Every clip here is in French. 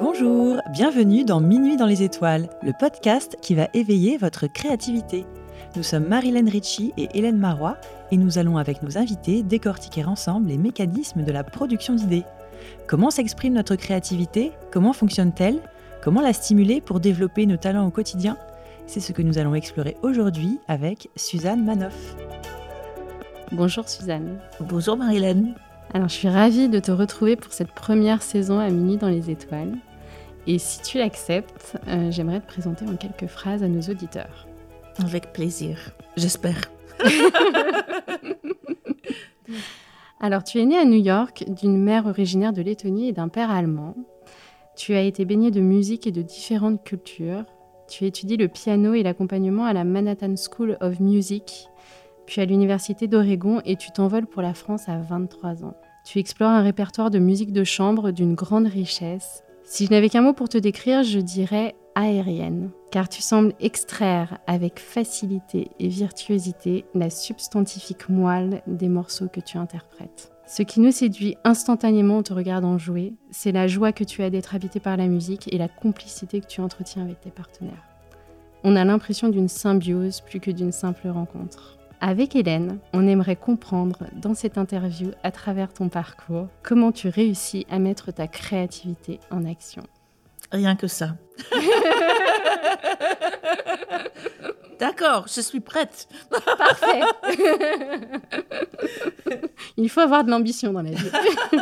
Bonjour, bienvenue dans Minuit dans les étoiles, le podcast qui va éveiller votre créativité. Nous sommes Marilyn Ritchie et Hélène Marois et nous allons avec nos invités décortiquer ensemble les mécanismes de la production d'idées. Comment s'exprime notre créativité? Comment fonctionne-t-elle? Comment la stimuler pour développer nos talents au quotidien? C'est ce que nous allons explorer aujourd'hui avec Suzanne Manoff. Bonjour Suzanne. Bonjour Marilyn. Alors je suis ravie de te retrouver pour cette première saison à Minuit dans les étoiles. Et si tu l'acceptes, euh, j'aimerais te présenter en quelques phrases à nos auditeurs. Avec plaisir, j'espère. Alors tu es née à New York d'une mère originaire de Lettonie et d'un père allemand. Tu as été baignée de musique et de différentes cultures. Tu étudies le piano et l'accompagnement à la Manhattan School of Music, puis à l'Université d'Oregon et tu t'envoles pour la France à 23 ans. Tu explores un répertoire de musique de chambre d'une grande richesse. Si je n'avais qu'un mot pour te décrire, je dirais aérienne, car tu sembles extraire avec facilité et virtuosité la substantifique moelle des morceaux que tu interprètes. Ce qui nous séduit instantanément en te regardant jouer, c'est la joie que tu as d'être habité par la musique et la complicité que tu entretiens avec tes partenaires. On a l'impression d'une symbiose plus que d'une simple rencontre. Avec Hélène, on aimerait comprendre dans cette interview, à travers ton parcours, comment tu réussis à mettre ta créativité en action. Rien que ça. D'accord, je suis prête. Parfait. Il faut avoir de l'ambition dans la vie.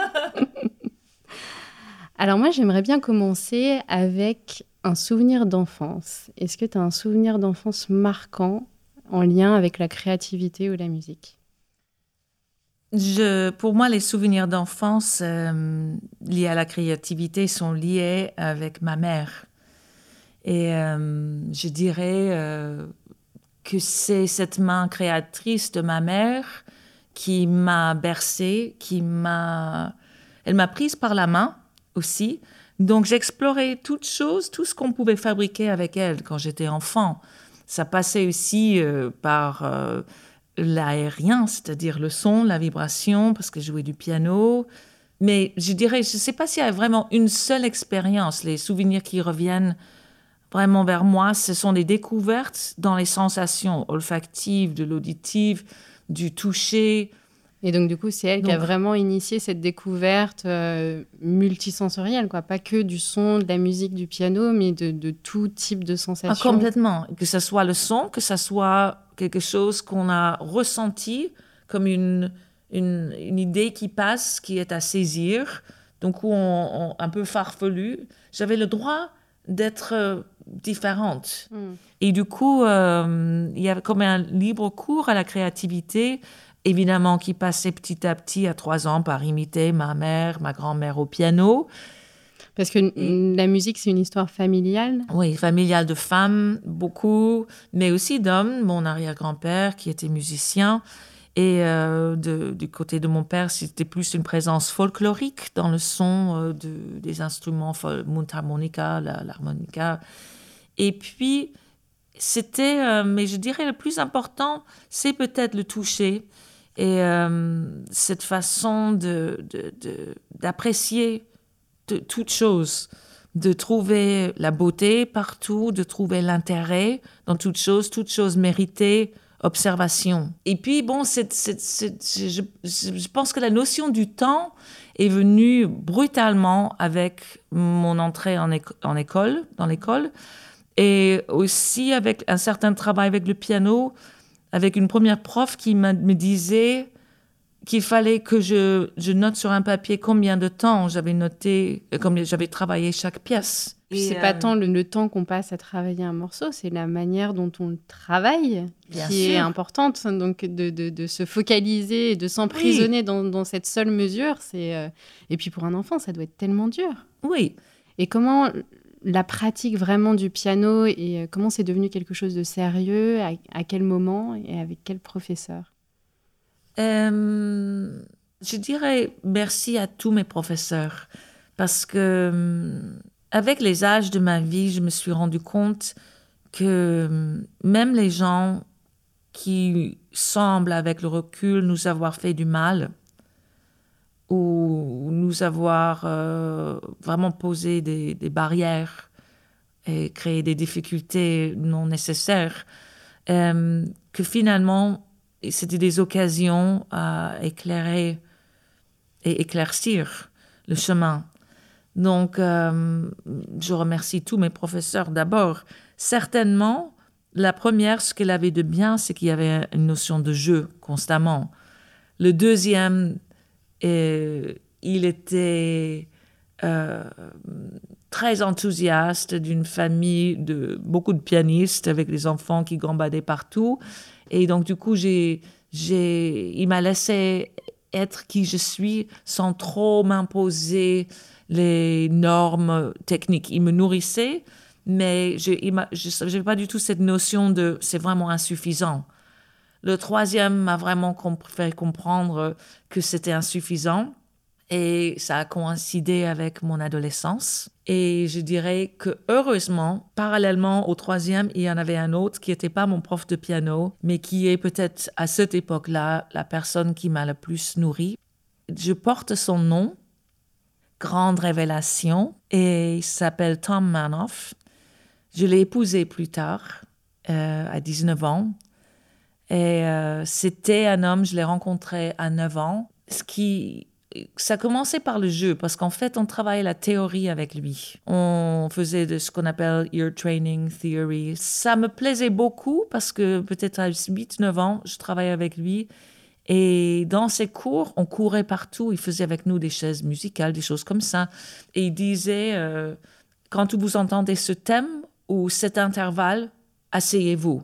Alors moi, j'aimerais bien commencer avec un souvenir d'enfance. Est-ce que tu as un souvenir d'enfance marquant en lien avec la créativité ou la musique? Pour moi, les souvenirs d'enfance euh, liés à la créativité sont liés avec ma mère. Et euh, je dirais euh, que c'est cette main créatrice de ma mère qui m'a bercée, qui m'a... Elle m'a prise par la main aussi. Donc j'explorais toutes choses, tout ce qu'on pouvait fabriquer avec elle quand j'étais enfant. Ça passait aussi euh, par euh, l'aérien, c'est-à-dire le son, la vibration, parce que je jouais du piano. Mais je dirais, je ne sais pas s'il y a vraiment une seule expérience. Les souvenirs qui reviennent vraiment vers moi, ce sont des découvertes dans les sensations olfactives, de l'auditive, du toucher, et donc, du coup, c'est elle qui a vraiment initié cette découverte euh, multisensorielle, quoi. Pas que du son, de la musique, du piano, mais de, tout type de sensations. Ah, complètement. Que ce soit le son, que ce soit quelque chose qu'on a ressenti comme une, une, idée qui passe, qui est à saisir, donc où on, un peu farfelu. J'avais le droit d'être euh, différente. Hmm. Et du coup, euh, il y avait comme un libre cours à la créativité évidemment qui passait petit à petit à trois ans par imiter ma mère, ma grand-mère au piano. Parce que la musique, c'est une histoire familiale? Oui, familiale de femmes, beaucoup, mais aussi d'hommes. Mon arrière-grand-père qui était musicien. Et euh, du côté de mon père, c'était plus une présence folklorique dans le son euh, de, des instruments, mundharmonica, l'harmonica. Et puis, c'était, euh, mais je dirais le plus important, c'est peut-être le toucher. Et euh, cette façon d'apprécier de, de, toute chose, de trouver la beauté partout, de trouver l'intérêt dans toute chose, toute chose méritée, observation. Et puis, bon, je, je, pense que la notion du temps est venue brutalement avec mon entrée en, en école, dans l'école, et aussi avec un certain travail avec le piano avec une première prof qui me disait qu'il fallait que je, je, note sur un papier combien de temps j'avais noté, euh, combien j'avais travaillé chaque pièce. c'est pas euh, tant le, temps qu'on passe à travailler un morceau, c'est la manière dont on travaille qui est importante. Donc de, de, de, se focaliser et de s'emprisonner dans, dans, cette seule mesure, c'est euh, et puis pour un enfant, ça doit être tellement dur. Oui. Et comment la pratique vraiment du piano et euh, comment c'est devenu quelque chose de sérieux, à, quel moment et avec quel professeur? Euh, Je dirais merci à tous mes professeurs parce que euh, avec les âges de ma vie, je me suis rendu compte que même les gens qui semblent avec le recul nous avoir fait du mal ou nous avoir euh, vraiment posé des, barrières et créé des difficultés non nécessaires, euh, que finalement, c'était des occasions à éclairer et éclaircir le chemin. Donc, euh, je remercie tous mes professeurs d'abord. Certainement, la première, ce qu'elle avait de bien, c'est qu'il y avait une notion de jeu constamment. Le deuxième, euh, il était euh, très enthousiaste d'une famille de beaucoup de pianistes avec des enfants qui gambadaient partout. Et donc, du coup, j'ai, il m'a laissé être qui je suis sans trop m'imposer les normes techniques. Il me nourrissait, mais je n'avais pas du tout cette notion de c'est vraiment insuffisant. Le troisième m'a vraiment fait comprendre que c'était insuffisant et ça a coïncidé avec mon adolescence. Et je dirais que heureusement, parallèlement au troisième, il y en avait un autre qui n'était pas mon prof de piano, mais qui est peut-être à cette époque-là la personne qui m'a le plus nourri. Je porte son nom, grande révélation, et il s'appelle Tom Manoff. Je l'ai épousé plus tard, euh, à 19 ans. Et euh, c'était un homme, je l'ai rencontré à 9 ans. Ce qui, ça commençait par le jeu, parce qu'en fait, on travaillait la théorie avec lui. On faisait de ce qu'on appelle Ear Training Theory. Ça me plaisait beaucoup parce que peut-être à 8-9 ans, je travaillais avec lui. Et dans ses cours, on courait partout. Il faisait avec nous des chaises musicales, des choses comme ça. Et il disait, euh, quand vous entendez ce thème ou cet intervalle, asseyez-vous.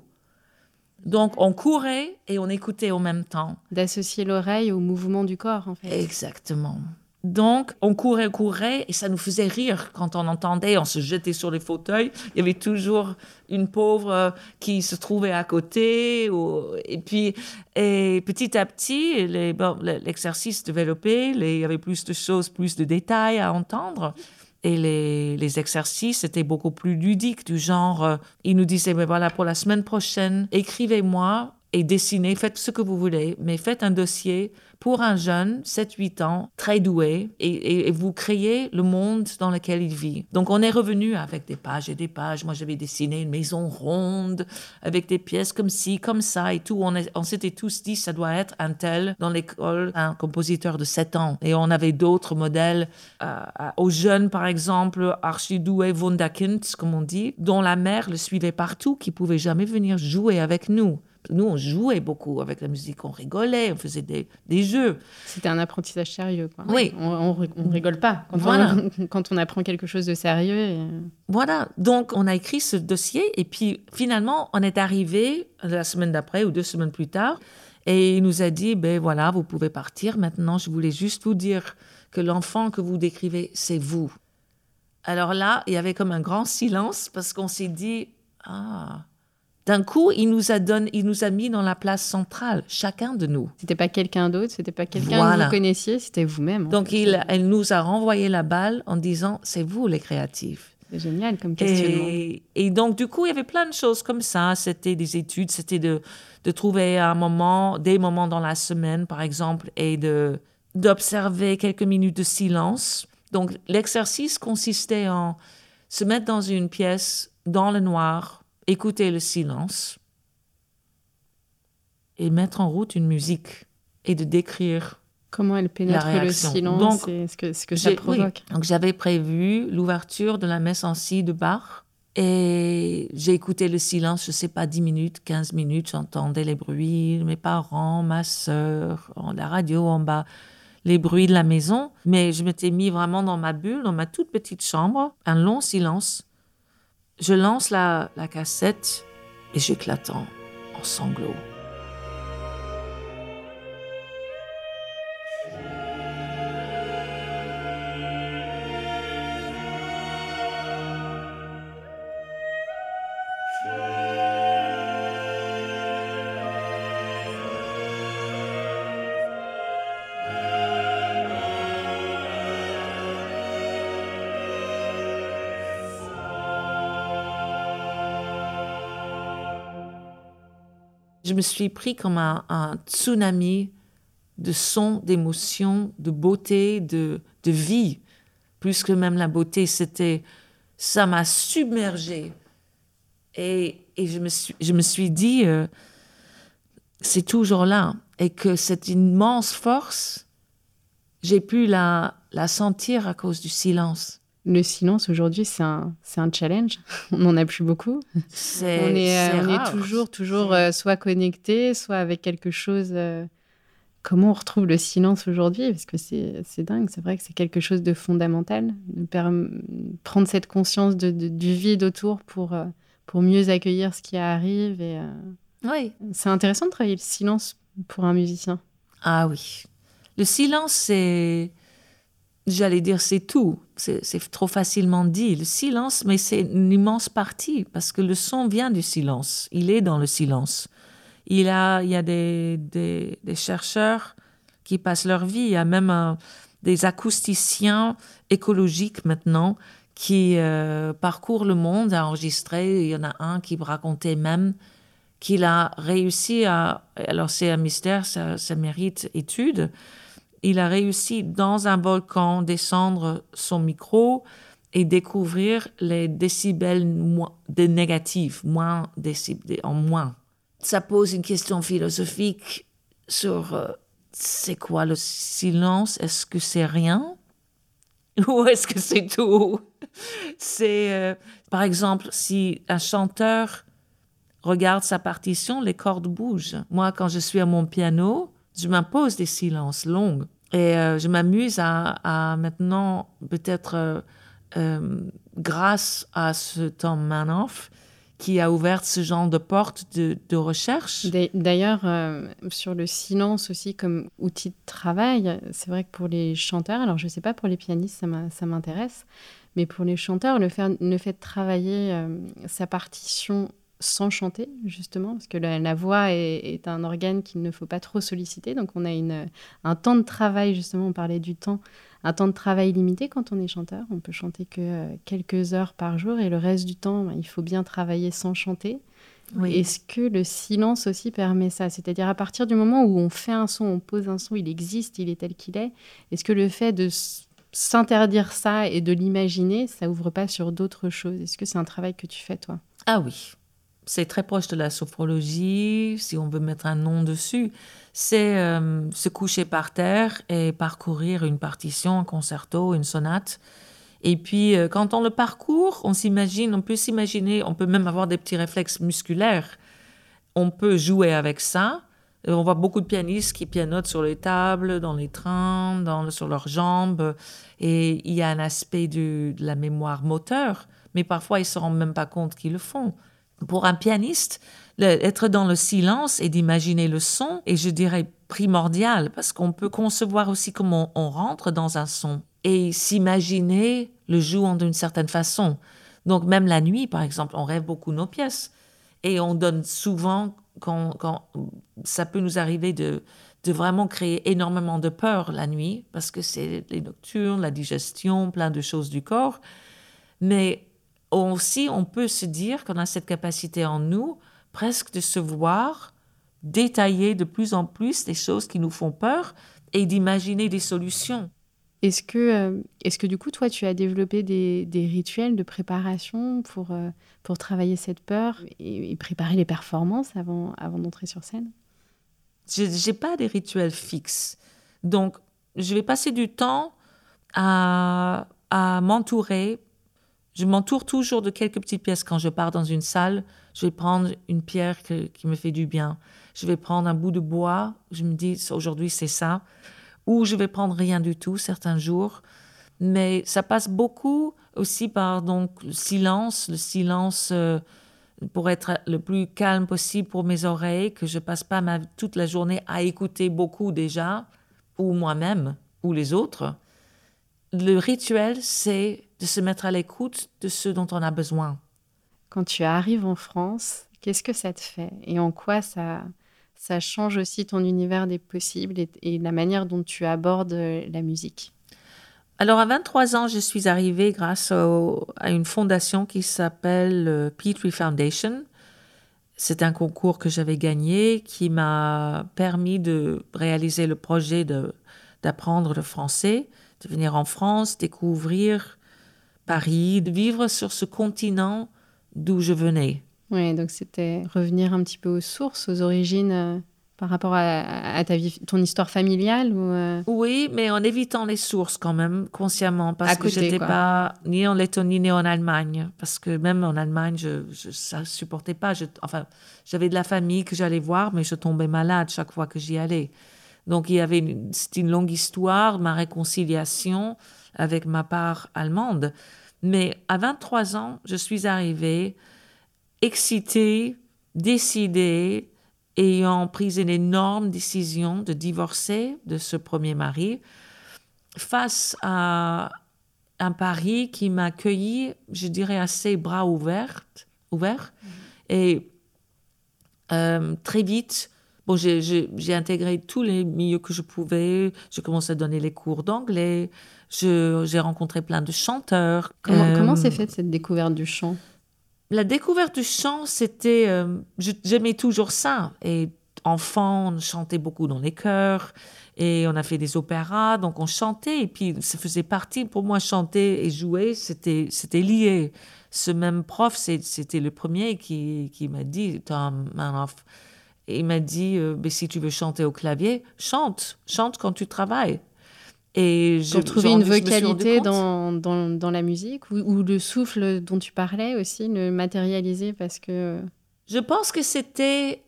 Donc, on courait et on écoutait en même temps. D'associer l'oreille au mouvement du corps, en fait. Exactement. Donc, on courait, courait, et ça nous faisait rire quand on entendait, on se jetait sur les fauteuils. Il y avait toujours une pauvre euh, qui se trouvait à côté. Et puis, et petit à petit, l'exercice développé, il y avait plus de choses, plus de détails à entendre. Et les, les, exercices étaient beaucoup plus ludiques, du genre, euh, il nous disait, mais voilà, pour la semaine prochaine, écrivez-moi et dessinez, faites ce que vous voulez, mais faites un dossier pour un jeune, 7-8 ans, très doué, et, vous créez le monde dans lequel il vit. Donc on est revenu avec des pages et des pages. Moi j'avais dessiné une maison ronde avec des pièces comme ci, comme ça et tout. On, s'était tous dit ça doit être un tel dans l'école, un compositeur de 7 ans. Et on avait d'autres modèles euh, aux jeunes par exemple, archidoué Wunderkind, comme on dit, dont la mère le suivait partout, qui pouvait jamais venir jouer avec nous. Nous, on jouait beaucoup avec la musique, on rigolait, on faisait des, des jeux. C'était un apprentissage sérieux, quoi. Oui. On, on, rigole pas quand, voilà. on, quand on apprend quelque chose de sérieux. Voilà. Donc, on a écrit ce dossier et puis finalement, on est arrivé la semaine d'après ou deux semaines plus tard et il nous a dit, ben voilà, vous pouvez partir maintenant. Je voulais juste vous dire que l'enfant que vous décrivez, c'est vous. Alors là, il y avait comme un grand silence parce qu'on s'est dit, ah, d'un coup, il nous a donné, il nous a mis dans la place centrale, chacun de nous. C'était pas quelqu'un d'autre, c'était pas quelqu'un que vous connaissiez, c'était vous-même. Donc, il, elle nous a renvoyé la balle en disant, c'est vous les créatifs. C'est génial comme questionnement. Et, et, donc, du coup, il y avait plein de choses comme ça. C'était des études, c'était de, de trouver un moment, des moments dans la semaine, par exemple, et de d'observer quelques minutes de silence. Donc, l'exercice consistait en se mettre dans une pièce dans le noir, écouter le silence et mettre en route une musique et de décrire comment elle pénètre le silence et ce que, ce que ça provoque. Donc j'avais prévu l'ouverture de la messe en si de Bach et j'ai écouté le silence, je sais pas, 10 minutes, 15 minutes, j'entendais les bruits, mes parents, ma sœur, la radio en bas, les bruits de la maison, mais je m'étais mis vraiment dans ma bulle, dans ma toute petite chambre, un long silence je lance la, cassette et j'éclate en sanglots. Me suis pris comme un, tsunami de son, d'émotion, de beauté, de, de vie, plus que même la beauté. C'était, ça m'a submergée. Et, et, je, me suis, je me suis dit, euh, c'est toujours là. Et que cette immense force, j'ai pu la, la sentir à cause du silence. Le silence aujourd'hui, c'est un, un challenge. on n'en a plus beaucoup. On est, c'est on est toujours, toujours euh, soit connecté, soit avec quelque chose. euh, Comment on retrouve le silence aujourd'hui Parce que c'est dingue, c'est vrai que c'est quelque chose de fondamental, de prendre cette conscience de, de- du vide autour pour, euh, pour mieux accueillir ce qui arrive. Et, euh, Oui. C'est intéressant de travailler le silence pour un musicien. Ah oui. Le silence, c'est. J'allais dire, c'est tout. C'est trop facilement dit. Le silence, mais c'est une immense partie, parce que le son vient du silence. Il est dans le silence. Il, a, il y a des, des, chercheurs qui passent leur vie. Il y a même un- des acousticiens écologiques maintenant qui euh, parcourent le monde à enregistrer. Il y en a un qui me racontait même qu'il a réussi à... Alors c'est un mystère, ça mérite étude. Il a réussi dans un volcan descendre son micro et découvrir les décibels des négatifs, moins décibels, en moins. Ça pose une question philosophique sur euh, c'est quoi le silence? Est-ce que c'est rien? Ou est-ce que c'est tout? C'est, euh, par exemple, si un chanteur regarde sa partition, les cordes bougent. Moi, quand je suis à mon piano, je m'impose des silences longs. Et euh, je m'amuse à, maintenant, peut-être euh, euh, grâce à ce Tom Manoff, qui a ouvert ce genre de porte de, recherche. D'a- D'ailleurs, sur le silence aussi comme outil de travail, c'est vrai que pour les chanteurs, alors je ne sais pas pour les pianistes, ça m'intéresse, mais pour les chanteurs, le fait, de travailler sa partition sans chanter, justement, parce que la, la voix est, est un organe qu'il ne faut pas trop solliciter, donc on a une, un temps de travail, justement, on parlait du temps, un temps de travail limité quand on est chanteur, on peut chanter que euh, quelques heures par jour, et le reste du temps, ben, il faut bien travailler sans chanter. Oui. Est-ce que le silence aussi permet ça? C'est-à-dire à partir du moment où on fait un son, on pose un son, il existe, il est tel qu'il est, est-ce que le fait de s'interdire ça et de l'imaginer, ça ouvre pas sur d'autres choses? Est-ce que c'est un travail que tu fais toi? Ah oui, c'est très proche de la sophrologie, si on veut mettre un nom dessus. C'est euh, se coucher par terre et parcourir une partition, un concerto, une sonate. Et puis, euh, quand on le parcourt, on s'imagine, on peut s'imaginer, on peut même avoir des petits réflexes musculaires. On peut jouer avec ça. Euh, On voit beaucoup de pianistes qui pianotent sur les tables, dans les trains, dans, sur leurs jambes. Et il y a un aspect de la mémoire moteur, mais parfois ils ne se rendent même pas compte qu'ils le font. Pour un pianiste, être dans le silence et d'imaginer le son est, je dirais, primordial, parce qu'on peut concevoir aussi comment on rentre dans un son et s'imaginer le jouant d'une certaine façon. Donc même la nuit, par exemple, on rêve beaucoup nos pièces. Et on donne souvent, quand, quand ça peut nous arriver de, de vraiment créer énormément de peur la nuit, parce que c'est les nocturnes, la digestion, plein de choses du corps. Mais aussi, on peut se dire qu'on a cette capacité en nous, presque de se voir détailler de plus en plus les choses qui nous font peur et d'imaginer des solutions. Est-ce que, euh, est-ce que du coup, toi, tu as développé des, des rituels de préparation pour, euh, pour travailler cette peur et, et préparer les performances avant, avant d'entrer sur scène? Je n'ai pas des rituels fixes. Donc, je vais passer du temps à, à m'entourer. Je m'entoure toujours de quelques petites pièces. Quand je pars dans une salle, je vais prendre une pierre qui me fait du bien. Je vais prendre un bout de bois. Je me dis, aujourd'hui, c'est ça. Ou je vais prendre rien du tout certains jours. Mais ça passe beaucoup aussi par donc, le silence, le silence euh, pour être le plus calme possible pour mes oreilles, que je passe pas ma, toute la journée à écouter beaucoup déjà, ou moi-même, ou les autres. Le rituel, c'est de se mettre à l'écoute de ce dont on a besoin. Quand tu arrives en France, qu'est-ce que ça te fait? Et en quoi ça, ça change aussi ton univers des possibles et, et la manière dont tu abordes euh, la musique? Alors, à 23 ans, je suis arrivée grâce au- à une fondation qui s'appelle euh, Petrie Foundation. c'est un concours que j'avais gagné qui m'a permis de réaliser le projet d'apprendre le français, de venir en France, découvrir Paris, de vivre sur ce continent d'où je venais. Oui, donc c'était revenir un petit peu aux sources, aux origines euh, par rapport à, ta vie, ton histoire familiale ou euh? Oui, mais en évitant les sources quand même, consciemment, parce que je n'étais pas ni en Lettonie ni en Allemagne. Parce que même en Allemagne, je ne supportais pas. Je, enfin, j'avais de la famille que j'allais voir, mais je tombais malade chaque fois que j'y allais. Donc, il y avait c'était une longue histoire, ma réconciliation avec ma part allemande. Mais à 23 ans, je suis arrivée excitée, décidée, ayant pris une énorme décision de divorcer de ce premier mari, face à un Paris qui m'a accueilli, je dirais, assez bras ouverts. Mm-hmm. Et euh, très vite, bon, j'ai intégré tous les milieux que je pouvais. J'ai commencé à donner les cours d'anglais. J'ai rencontré plein de chanteurs. Comment, comment s'est euh, faite cette découverte du chant? La découverte du chant, c'était. Euh, j'aimais toujours ça. Et enfant, on chantait beaucoup dans les chœurs et on a fait des opéras, donc on chantait. Et puis, ça faisait partie, pour moi, chanter et jouer, c'était lié. Ce même prof, c'était le premier qui, qui m'a dit, Tom Manoff, il m'a dit, euh, mais si tu veux chanter au clavier, chante, chante quand tu travailles. Et je, trouver une vocalité dans, dans, dans, la musique ou, le souffle dont tu parlais aussi, le matérialiser parce que... Je pense que c'était...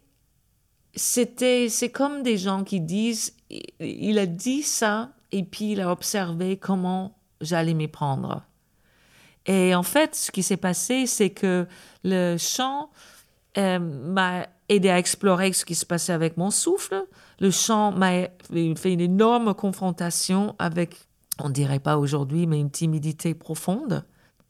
c'était C'est comme des gens qui disent, il a dit ça et puis il a observé comment j'allais m'y prendre. Et en fait, ce qui s'est passé, c'est que le chant euh, m'a aidé à explorer ce qui se passait avec mon souffle, le chant m'a fait une énorme confrontation avec, on dirait pas aujourd'hui, mais une timidité profonde.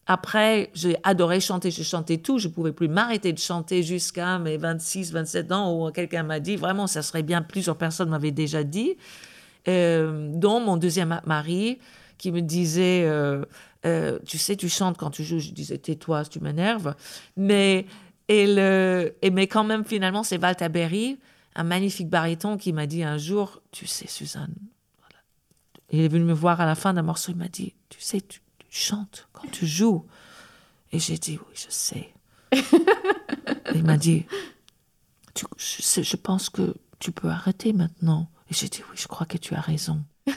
Après, j'ai adoré chanter, je chantais tout, je pouvais plus m'arrêter de chanter jusqu'à mes 26, 27 ans où quelqu'un m'a dit, vraiment, ça serait bien, plusieurs personnes m'avaient déjà dit, euh, dont mon deuxième mari qui me disait, euh, euh, tu sais, tu chantes quand tu joues, je disais, tais-toi, tu m'énerves, mais, et le, et, mais quand même, finalement, c'est Walter Berry un magnifique baryton qui m'a dit un jour, tu sais, Suzanne, il est venu me voir à la fin d'un morceau, il m'a dit, tu sais, tu, chantes quand tu joues. Et j'ai dit, oui, je sais. il m'a dit, je, je pense que tu peux arrêter maintenant. Et j'ai dit, oui, je crois que tu as raison.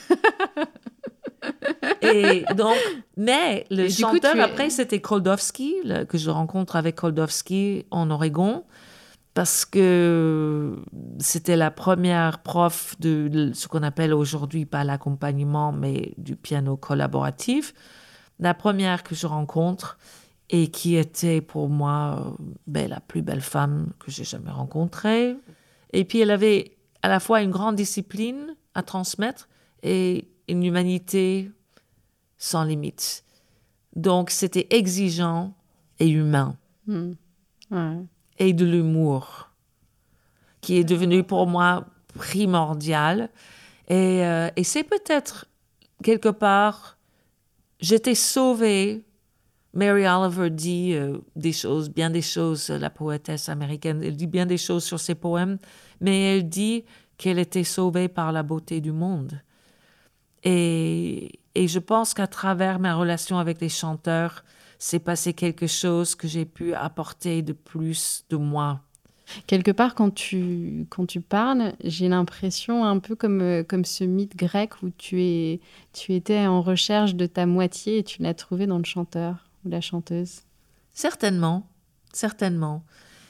et donc, mais le chanteur, après, c'était Koldowski, que je rencontre avec Koldowski en Oregon parce que c'était la première prof de ce qu'on appelle aujourd'hui pas l'accompagnement, mais du piano collaboratif. La première que je rencontre et qui était pour moi ben, la plus belle femme que j'ai jamais rencontrée. Et puis elle avait à la fois une grande discipline à transmettre et une humanité sans limite. Donc c'était exigeant et humain. Hmm. Ouais et de l'humour, qui est devenu pour moi primordial. Et, euh, et c'est peut-être quelque part, j'étais sauvée. Mary Oliver dit euh, des choses, bien des choses, la poétesse américaine, elle dit bien des choses sur ses poèmes, mais elle dit qu'elle était sauvée par la beauté du monde. Et, et je pense qu'à travers ma relation avec les chanteurs, c'est passé quelque chose que j'ai pu apporter de plus de moi. Quelque part, quand tu, quand tu parles, j'ai l'impression un peu comme, euh, comme ce mythe grec où tu, es, tu étais en recherche de ta moitié et tu l'as trouvée dans le chanteur ou la chanteuse. Certainement, certainement.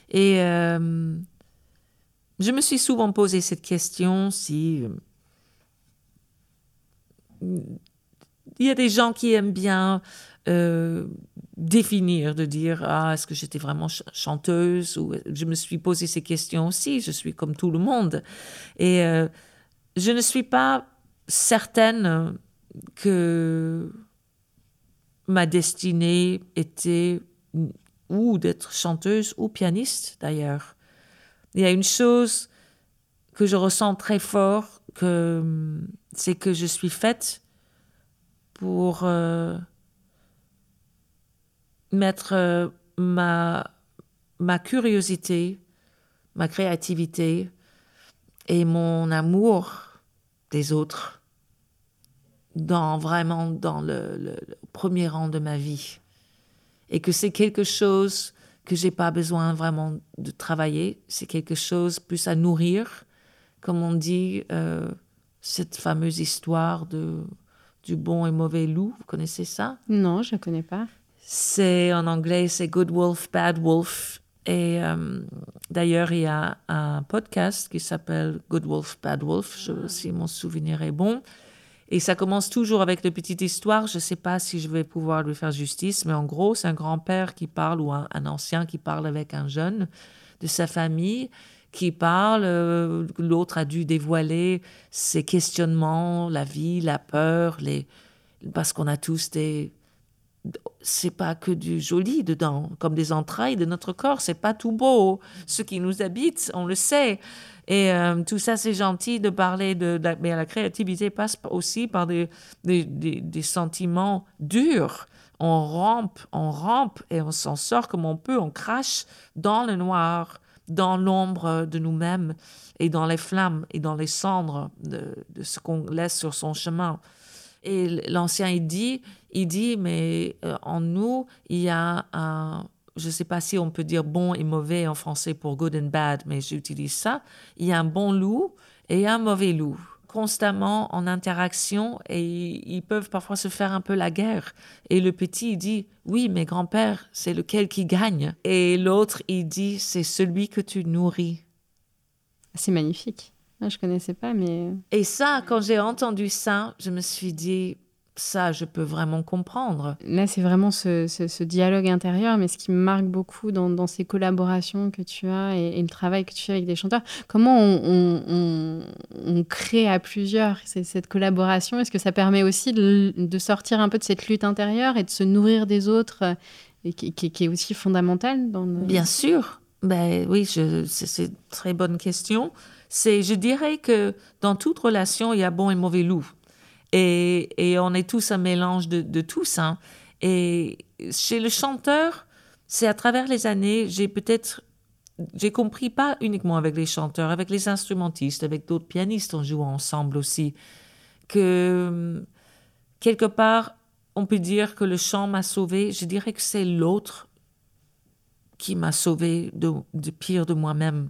Et euh, je me suis souvent posé cette question si... Euh, il y a des gens qui aiment bien euh, définir, de dire ah est-ce que j'étais vraiment chanteuse ou je me suis posé ces questions aussi. Je suis comme tout le monde et euh, je ne suis pas certaine que ma destinée était ou d'être chanteuse ou pianiste d'ailleurs. Il y a une chose que je ressens très fort, c'est que je suis faite pour euh, mettre euh, ma, ma curiosité ma créativité et mon amour des autres dans vraiment dans le, premier rang de ma vie. Et que c'est quelque chose que j'ai pas besoin vraiment de travailler. C'est quelque chose plus à nourrir comme on dit euh, cette fameuse histoire de du bon et mauvais loup. Vous connaissez ça? Non je ne connais pas. C'est en anglais c'est good wolf bad wolf. Et euh, d'ailleurs, il y a un podcast qui s'appelle Good Wolf, Bad Wolf, je, si mon souvenir est bon. Et ça commence toujours avec de petites histoires. Je ne sais pas si je vais pouvoir lui faire justice, mais en gros, c'est un grand-père qui parle ou un, ancien qui parle avec un jeune de sa famille qui parle. Euh, l'autre a dû dévoiler ses questionnements, la vie, la peur, les... parce qu'on a tous des c'est pas que du joli dedans, comme des entrailles de notre corps. C'est pas tout beau. Ce qui nous habite, on le sait. Et euh, tout ça, c'est gentil de parler de, Mais la créativité passe aussi par des, des, des, sentiments durs. On rampe, on rampe et on s'en sort comme on peut. On crache dans le noir, dans l'ombre de nous-mêmes et dans les flammes et dans les cendres de, de ce qu'on laisse sur son chemin. Et l'ancien, il dit, il dit, mais euh, en nous, il y a un, je ne sais pas si on peut dire bon et mauvais en français pour good and bad, mais j'utilise ça. Il y a un bon loup et un mauvais loup, constamment en interaction et ils peuvent parfois se faire un peu la guerre. Et le petit, il dit, oui, mais grand-père, c'est lequel qui gagne? Et l'autre, il dit, c'est celui que tu nourris. C'est magnifique. Je connaissais pas, mais. Euh, Et ça, quand j'ai entendu ça, je me suis dit, ça, je peux vraiment comprendre. Là, c'est vraiment ce, dialogue intérieur, mais ce qui me marque beaucoup dans, ces collaborations que tu as et, le travail que tu fais avec des chanteurs, comment on, crée à plusieurs cette collaboration? Est-ce que ça permet aussi de, sortir un peu de cette lutte intérieure et de se nourrir des autres, et qui, est aussi fondamentale dans Bien sûr. Ben oui, c'est une très bonne question c'est, je dirais que dans toute relation, il y a bon et mauvais loup. Et, on est tous un mélange de, tous. Hein. Et chez le chanteur, c'est à travers les années, j'ai peut-être, j'ai compris pas uniquement avec les chanteurs, avec les instrumentistes, avec d'autres pianistes, en jouant ensemble aussi, que quelque part, on peut dire que le chant m'a sauvé. Je dirais que c'est l'autre qui m'a sauvé de pire de moi-même.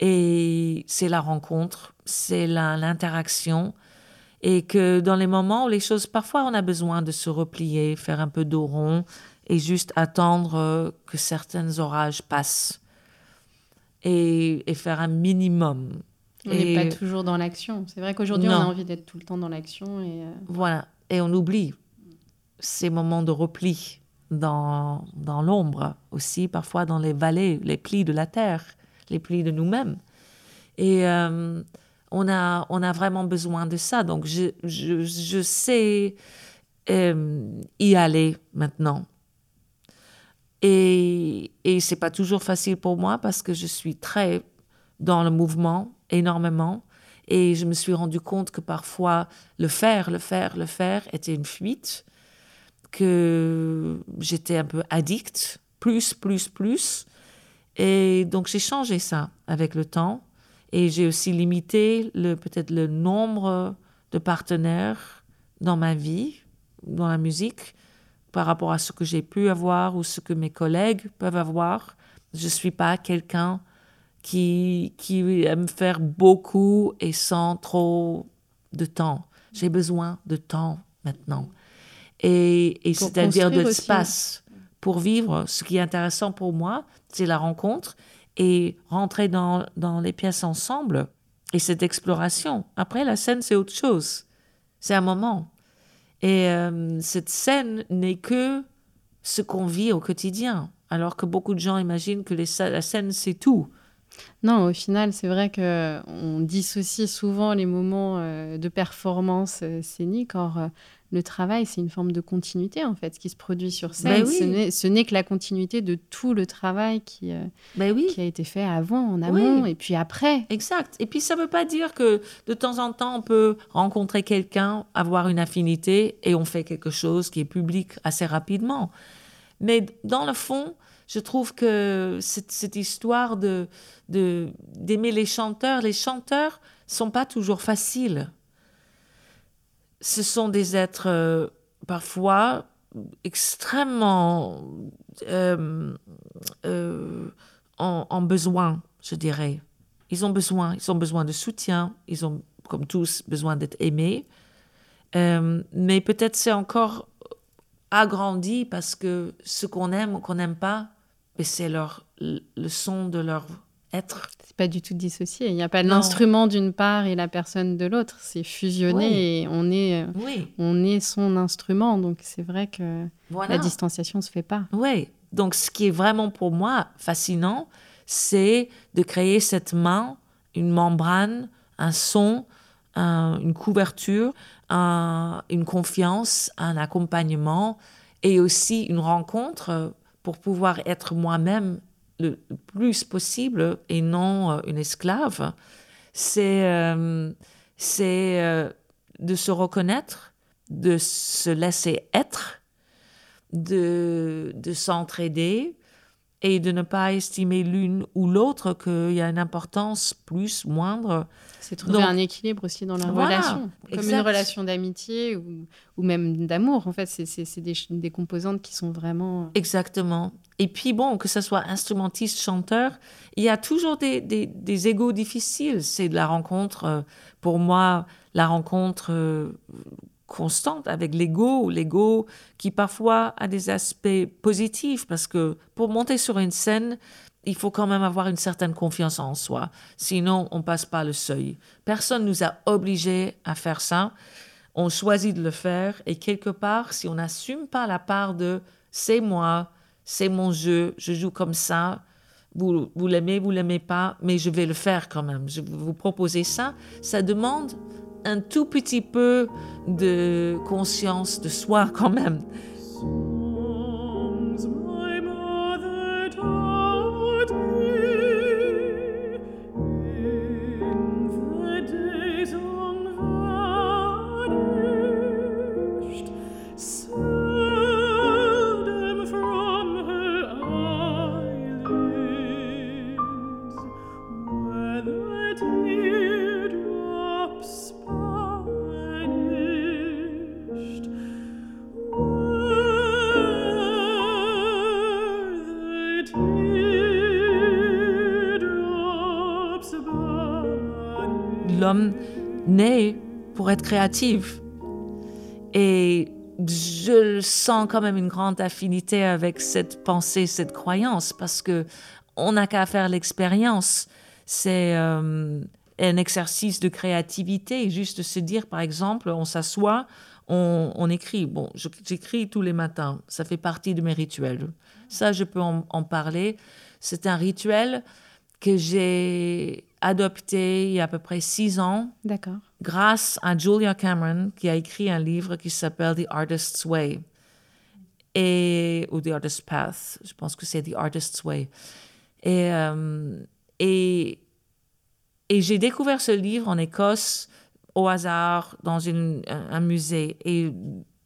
Et c'est la rencontre, c'est l'interaction. Et que dans les moments où les choses, parfois on a besoin de se replier, faire un peu dos rond et juste attendre euh, que certains orages passent et, faire un minimum. On n'est pas toujours dans l'action. C'est vrai qu'aujourd'hui, on a envie d'être tout le temps dans l'action. Et euh, Voilà. Et on oublie ces moments de repli dans, dans l'ombre aussi, parfois dans les vallées, les plis de la terre les plis de nous-mêmes. Et euh, on, a, on a vraiment besoin de ça. Donc, je, je, sais euh, y aller maintenant. Et, et c'est pas toujours facile pour moi parce que je suis très dans le mouvement énormément. Et je me suis rendu compte que parfois, le faire, le faire, le faire était une fuite, que j'étais un peu addict, plus, plus, plus. Et donc j'ai changé ça avec le temps et j'ai aussi limité le peut-être le nombre de partenaires dans ma vie, dans la musique, par rapport à ce que j'ai pu avoir ou ce que mes collègues peuvent avoir. Je ne suis pas quelqu'un qui, qui aime faire beaucoup et sans trop de temps. J'ai besoin de temps maintenant. Et, et c'est-à-dire de l'espace pour vivre. Ce qui est intéressant pour moi, c'est la rencontre et rentrer dans, dans les pièces ensemble et cette exploration. Après, la scène, c'est autre chose. C'est un moment. Et euh, cette scène n'est que ce qu'on vit au quotidien, alors que beaucoup de gens imaginent que les, la scène, c'est tout. Non, au final, c'est vrai que on dissocie souvent les moments euh, de performance euh, scénique. Or, euh, le travail, c'est une forme de continuité, en fait, ce qui se produit sur scène. Ben ce n'est que la continuité de tout le travail qui, oui. qui a été fait avant, en amont, et puis après. Exact. Et puis, ça ne veut pas dire que de temps en temps, on peut rencontrer quelqu'un, avoir une affinité, et on fait quelque chose qui est public assez rapidement. Mais dans le fond, Je trouve que cette, cette histoire de d'aimer les chanteurs, les chanteurs sont pas toujours faciles. Ce sont des êtres euh, parfois extrêmement euh, euh, en, besoin, je dirais. Ils ont besoin, ils ont besoin de soutien, ils ont, comme tous, besoin d'être aimés. mais peut-être c'est encore agrandi parce que ce qu'on aime ou qu'on n'aime pas, c'est leur le son de leur être. C'est pas du tout dissocié. Il n'y a pas l'instrument d'une part et la personne de l'autre. C'est fusionné et on est, on est son instrument. Donc c'est vrai que la distanciation se fait pas. Oui. Donc ce qui est vraiment pour moi fascinant, c'est de créer cette main, une membrane, un son, une couverture, une confiance, un accompagnement et aussi une rencontre pour pouvoir être moi-même le plus possible et non euh, une esclave, c'est euh, c'est euh, de se reconnaître, de se laisser être, de, de s'entraider et de ne pas estimer l'une ou l'autre qu'il y a une importance plus, moindre c'est trouver un équilibre aussi dans la relation, comme une relation d'amitié ou, ou, même d'amour. En fait, c'est des, des, composantes qui sont vraiment. Exactement. Et puis bon, que ce soit instrumentiste, chanteur, il y a toujours des, des, difficiles. C'est de la rencontre, euh, pour moi, la rencontre euh, constante avec l'ego, l'ego qui parfois a des aspects positifs parce que pour monter sur une scène, il faut quand même avoir une certaine confiance en soi. Sinon, on passe pas le seuil. Personne nous a obligés à faire ça. On choisit de le faire. Et quelque part, si on n'assume pas la part de c'est moi, c'est mon jeu, je joue comme ça, vous, vous l'aimez, vous l'aimez pas, mais je vais le faire quand même. Je vais vous proposer ça. Ça demande un tout petit peu de conscience de soi quand même. L'homme naît pour être créatif. Et je sens quand même une grande affinité avec cette pensée, cette croyance, parce que on n'a qu'à faire l'expérience. C'est euh, un exercice de créativité, juste se dire, par exemple, on s'assoit, on, écrit. Bon, j'écris tous les matins, ça fait partie de mes rituels. Ça, je peux en parler. C'est un rituel que j'ai adopté il y a à peu près six ans. D'accord. Grâce à Julia Cameron, qui a écrit un livre qui s'appelle The Artist's Way. Et, ou The Artist's Path. Je pense que c'est The Artist's Way. Et, euh, et, et j'ai découvert ce livre en Écosse au hasard dans une, un musée. Et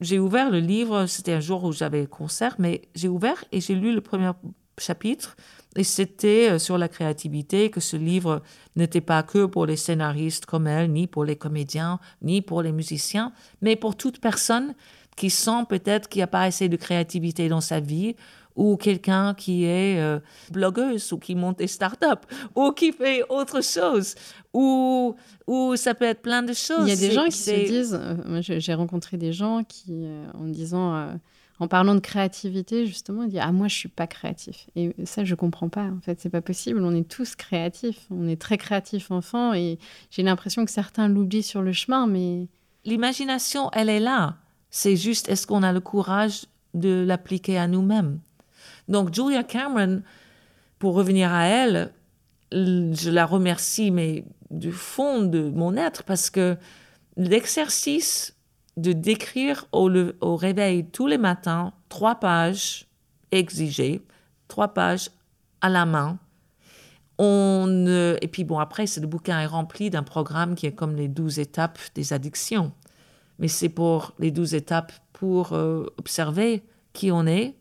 j'ai ouvert le livre, c'était un jour où j'avais concert, mais j'ai ouvert et j'ai lu le premier chapitre et c'était euh, sur la créativité que ce livre n'était pas que pour les scénaristes comme elle, ni pour les comédiens, ni pour les musiciens, mais pour toute personne qui sent peut-être qu'il n'y a pas assez de créativité dans sa vie, ou quelqu'un qui est euh, blogueuse, ou qui monte des startups, ou qui fait autre chose, ou, ou ça peut être plein de choses. Il y a des gens qui se disent, euh, j'ai rencontré des gens qui, en disant en parlant de créativité, justement, il dit Ah, moi, je suis pas créatif. Et ça, je comprends pas. En fait, c'est pas possible. On est tous créatifs. On est très créatifs enfants. Et j'ai l'impression que certains l'oublient sur le chemin, mais. L'imagination, elle est là. C'est juste, est-ce qu'on a le courage de l'appliquer à nous-mêmes? Donc, Julia Cameron, pour revenir à elle, je la remercie, mais du fond de mon être, parce que l'exercice de décrire au, réveil tous les matins trois pages exigées, trois pages à la main. On, et puis bon, après, le bouquin est rempli d'un programme qui est comme les douze étapes des addictions. Mais c'est pour les douze étapes pour euh, observer qui on est,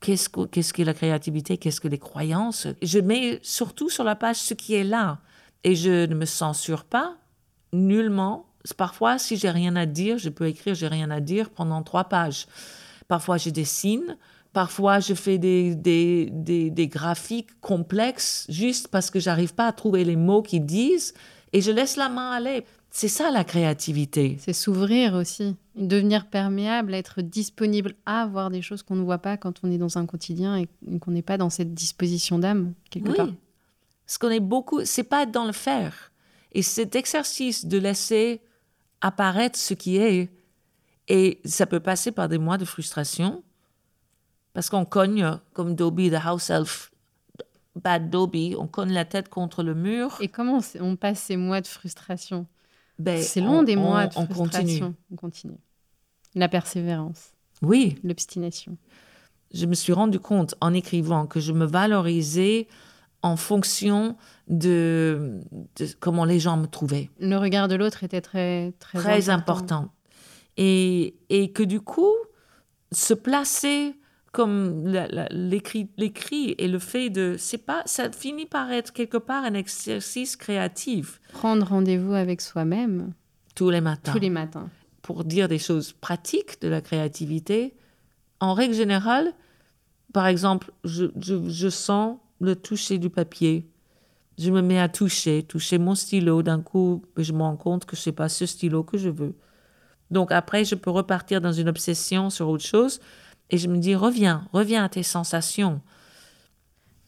qu'est-ce que, qu'est-ce que la créativité, qu'est-ce que les croyances? Je mets surtout sur la page ce qui est là. Et je ne me censure pas, nullement. Parfois, si j'ai rien à dire, je peux écrire j'ai rien à dire pendant trois pages. Parfois, je dessine. Parfois, je fais des, des, des, des graphiques complexes juste parce que j'arrive pas à trouver les mots qui disent et je laisse la main aller. C'est ça la créativité. C'est s'ouvrir aussi, devenir perméable, être disponible à voir des choses qu'on ne voit pas quand on est dans un quotidien et qu'on n'est pas dans cette disposition d'âme quelque oui. part. Ce qu'on est beaucoup, c'est pas être dans le faire. Et cet exercice de laisser apparaître ce qui est, et ça peut passer par des mois de frustration, parce qu'on cogne, comme Dobby, the house elf, bad Dobby, on cogne la tête contre le mur. Et comment on passe ces mois de frustration? Ben, C'est long on- des mois on- de on continue. On continue. La persévérance, Oui, l'obstination. je me suis rendu compte en écrivant que je me valorisais en fonction de, de comment les gens me trouvaient. Le regard de l'autre était très, très, Très important. Et, et que du coup, se placer comme l'écrit et le fait de c'est pas ça finit par être quelque part un exercice créatif Prendre rendez-vous avec soi-même tous les matins tous les matins. pour dire des choses pratiques de la créativité, en règle générale, par exemple, je, je- je sens le toucher du papier. Je me mets à toucher, toucher mon stylo. D'un coup, je me rends compte que ce n'est pas ce stylo que je veux. Donc après, je peux repartir dans une obsession sur autre chose et je me dis, reviens, reviens à tes sensations.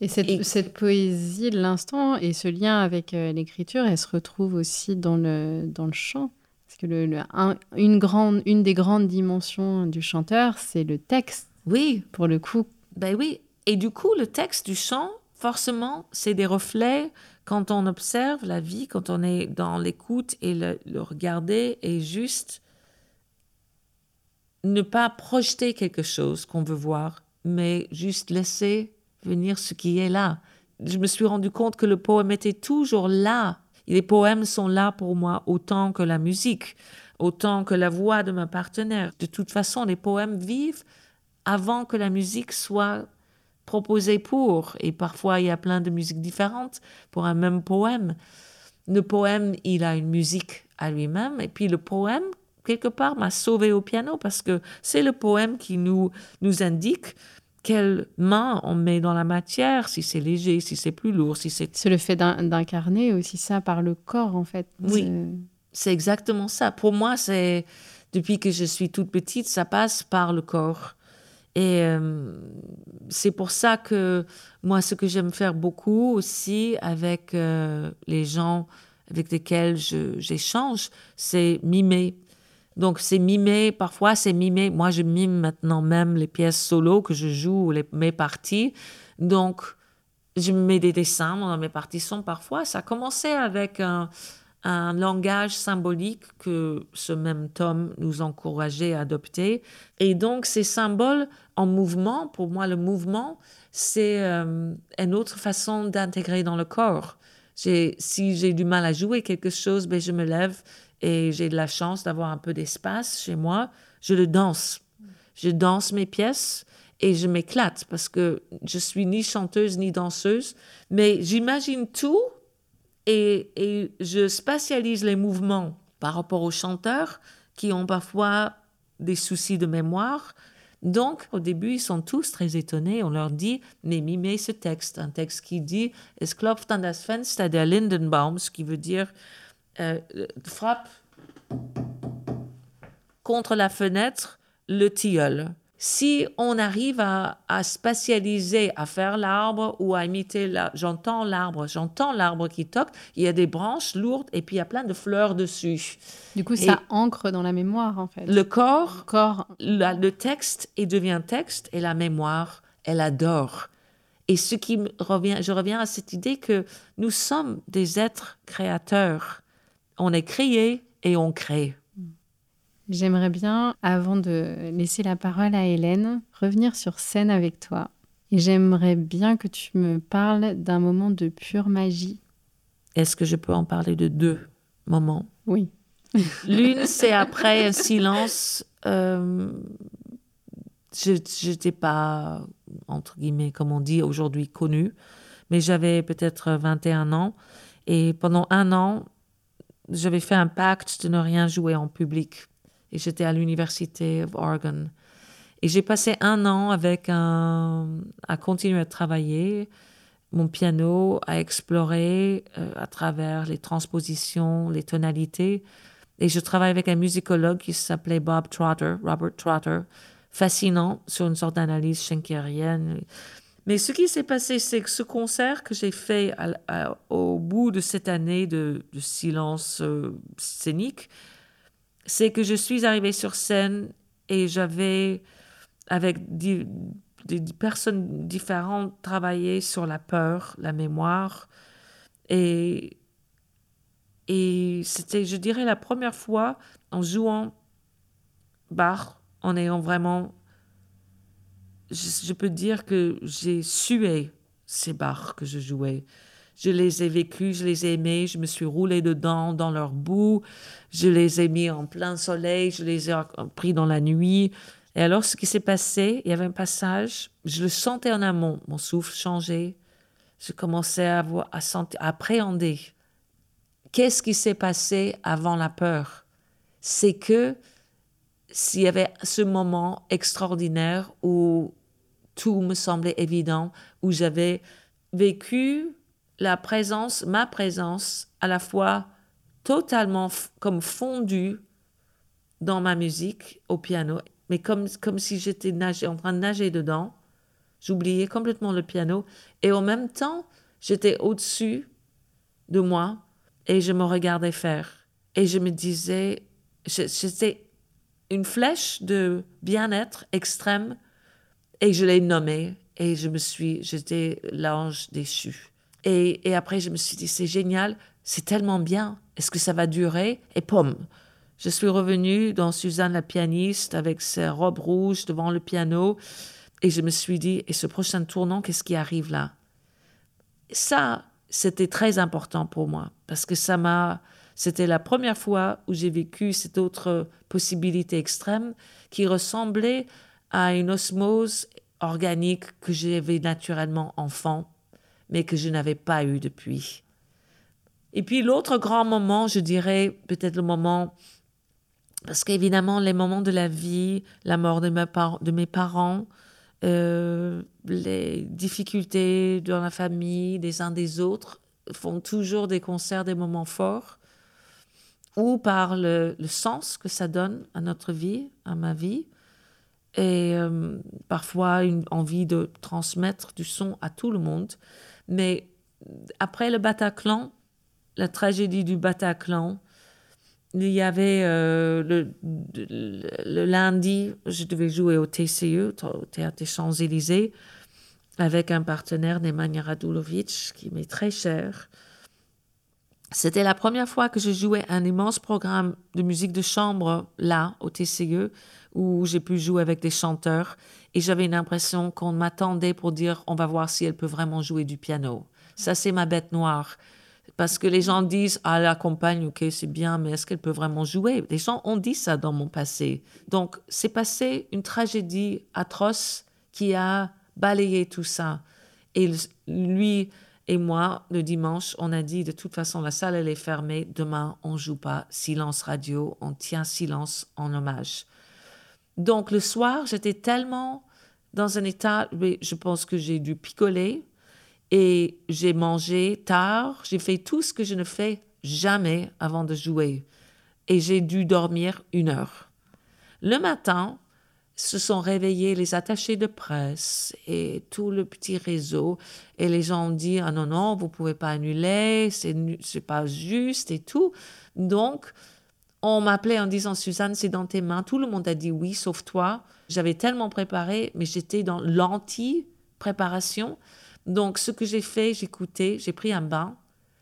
Et cette, Et- cette poésie de l'instant et ce lien avec euh, l'écriture, elle se retrouve aussi dans le, dans le chant. Parce que le, le- un- une, grande, une des grandes dimensions du chanteur, c'est le texte, Oui, pour le coup. Ben oui. Et du coup, le texte du chant, forcément, c'est des reflets quand on observe la vie, quand on est dans l'écoute et le, le regarder et juste ne pas projeter quelque chose qu'on veut voir, mais juste laisser venir ce qui est là. Je me suis rendu compte que le poème était toujours là. Les poèmes sont là pour moi autant que la musique, autant que la voix de ma partenaire. De toute façon, les poèmes vivent avant que la musique soit proposée pour. Et parfois, il y a plein de musiques différentes pour un même poème. Le poème, il a une musique à lui-même. Et puis le poème, quelque part, m'a sauvé au piano parce que c'est le poème qui nous, nous indique quelle main on met dans la matière, si c'est léger, si c'est plus lourd, si c'est... C'est le fait d'in- d'incarner aussi ça par le corps, en fait. Oui. C'est- exactement ça. Pour moi, c'est depuis que je suis toute petite, ça passe par le corps. Et euh, c'est pour ça que moi, ce que j'aime faire beaucoup aussi avec euh, les gens avec lesquels j'échange, c'est mimer. Donc, c'est mimer, parfois c'est mimer. Moi, je mime maintenant même les pièces solo que je joue, mes parties. Donc, je mets des dessins dans mes partitions parfois. Ça a commencé avec un, un langage symbolique que ce même tome nous encourageait à adopter. Et donc, ces symboles en mouvement, pour moi, le mouvement, c'est euh, une autre façon d'intégrer dans le corps. Si j'ai du mal à jouer quelque chose, ben, je me lève et j'ai de la chance d'avoir un peu d'espace chez moi. Je le danse. Je danse mes pièces et je m'éclate parce que je suis ni chanteuse ni danseuse, mais j'imagine tout et, et je spatialise les mouvements par rapport aux chanteurs qui ont parfois des soucis de mémoire. Donc, au début, ils sont tous très étonnés. On leur dit, mais mimez ce texte. Un texte qui dit, Es klopft an das Fenster der Lindenbaum, ce qui veut dire, euh, frappe contre la fenêtre le tilleul. Si on arrive à, à spatialiser, à faire l'arbre ou à imiter, la, j'entends l'arbre, j'entends l'arbre qui toque, il y a des branches lourdes et puis il y a plein de fleurs dessus. Du coup, ça ancre dans la mémoire, en fait. Le corps, corps, la- le texte, il devient texte et la mémoire, elle adore. Et ce qui me revient, je reviens à cette idée que nous sommes des êtres créateurs. On est créé et on crée. J'aimerais bien, avant de laisser la parole à Hélène, revenir sur scène avec toi. Et j'aimerais bien que tu me parles d'un moment de pure magie. Est-ce que je peux en parler de deux moments? Oui. L'une, c'est après un silence. euh, je n'étais pas entre guillemets, comme on dit aujourd'hui, connu. Mais j'avais peut-être 21 ans. Et pendant un an, j'avais fait un pacte de ne rien jouer en public. Et j'étais à l'Université Oregon. Et j'ai passé un an avec un, à continuer à travailler mon piano, à explorer euh, à travers les transpositions, les tonalités. Et je travaille avec un musicologue qui s'appelait Bob Trotter, Robert Trotter, fascinant sur une sorte d'analyse schenkerienne. Mais ce qui s'est passé, c'est que ce concert que j'ai fait au bout de cette année de, silence euh, scénique, c'est que je suis arrivée sur scène et j'avais, avec des, personnes différentes, travaillé sur la peur, la mémoire. Et, et c'était, je dirais, la première fois en jouant Bach, en ayant vraiment je, peux dire que j'ai sué ces bars que je jouais. Je les ai vécus, je les ai aimés, je me suis roulé dedans, dans leur boue, je les ai mis en plein soleil, je les ai pris dans la nuit. Et alors, ce qui s'est passé, il y avait un passage, je le sentais en amont, mon souffle changeait, je commençais à, à, sentir, à appréhender. Qu'est-ce qui s'est passé avant la peur C'est que s'il y avait ce moment extraordinaire où tout me semblait évident, où j'avais vécu la présence, ma présence, à la fois totalement comme fondue dans ma musique au piano, mais comme, comme si j'étais en train de nager dedans. J'oubliais complètement le piano et en même temps, j'étais au-dessus de moi et je me regardais faire. Et je me disais, j'étais une flèche de bien-être extrême et je l'ai nommé et je me suis, j'étais l'ange déchu. Et, et après, je me suis dit, c'est génial, c'est tellement bien. Est-ce que ça va durer? Et pomme, je suis revenue dans Suzanne la pianiste avec sa robe rouge devant le piano et je me suis dit, et ce prochain tournant, qu'est-ce qui arrive là? Ça, c'était très important pour moi parce que ça m'a, c'était la première fois où j'ai vécu cette autre possibilité extrême qui ressemblait à une osmose organique que j'avais naturellement enfant, mais que je n'avais pas eu depuis. Et puis l'autre grand moment, je dirais peut-être le moment, parce qu'évidemment les moments de la vie, la mort de, mes parents, euh, les difficultés dans la famille des uns des autres font toujours des concerts, des moments forts, ou par le sens que ça donne à notre vie, à ma vie, et euh, parfois une envie de transmettre du son à tout le monde. Mais après le Bataclan, la tragédie du Bataclan, il y avait euh, le, le, lundi, je devais jouer au TCE, au Théâtre des Champs-Élysées, avec un partenaire, Nemanja Radulovic, qui m'est très cher. C'était la première fois que je jouais un immense programme de musique de chambre là, au TCE, où j'ai pu jouer avec des chanteurs. Et j'avais l'impression qu'on m'attendait pour dire on va voir si elle peut vraiment jouer du piano. Ça, c'est ma bête noire. Parce que les gens disent ah, la compagne, ok, c'est bien, mais est-ce qu'elle peut vraiment jouer? Les gens ont dit ça dans mon passé. Donc, c'est passé une tragédie atroce qui a balayé tout ça. Et lui, et moi, le dimanche, on a dit de toute façon, la salle, elle est fermée. Demain, on joue pas. Silence radio. On tient silence en hommage. Donc, le soir, j'étais tellement dans un état, je pense que j'ai dû picoler et j'ai mangé tard. J'ai fait tout ce que je ne fais jamais avant de jouer. Et j'ai dû dormir une heure. Le matin, se sont réveillés les attachés de presse et tout le petit réseau. Et les gens ont dit, ah non, non, vous pouvez pas annuler, c'est, c'est pas juste et tout. Donc, on m'appelait en disant, Suzanne, c'est dans tes mains. Tout le monde a dit oui, sauf toi. J'avais tellement préparé, mais j'étais dans l'anti-préparation. Donc, ce que j'ai fait, écouté, j'ai pris un bain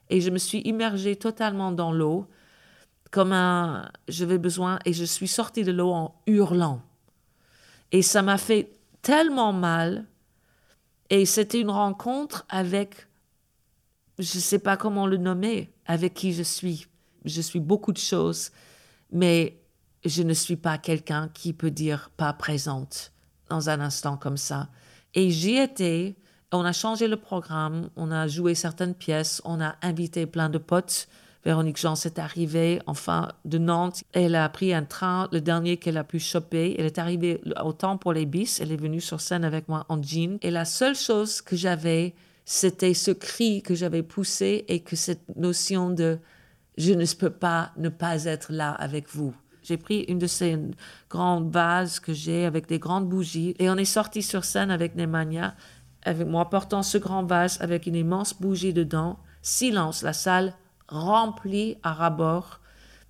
et je me suis immergée totalement dans l'eau, comme un, j'avais besoin, et je suis sortie de l'eau en hurlant et ça m'a fait tellement mal. Et c'était une rencontre avec, je ne sais pas comment le nommer, avec qui je suis. Je suis beaucoup de choses, mais je ne suis pas quelqu'un qui peut dire pas présente dans un instant comme ça. Et j'y étais. On a changé le programme, on a joué certaines pièces, on a invité plein de potes. Véronique Jean est arrivée, enfin, de Nantes. Elle a pris un train, le dernier qu'elle a pu choper. Elle est arrivée au temps pour les bis. Elle est venue sur scène avec moi en jean. Et la seule chose que j'avais, c'était ce cri que j'avais poussé et que cette notion de je ne peux pas ne pas être là avec vous. J'ai pris une de ces grandes vases que j'ai avec des grandes bougies et on est sorti sur scène avec Nemanja, avec moi portant ce grand vase avec une immense bougie dedans. Silence, la salle remplie à rabord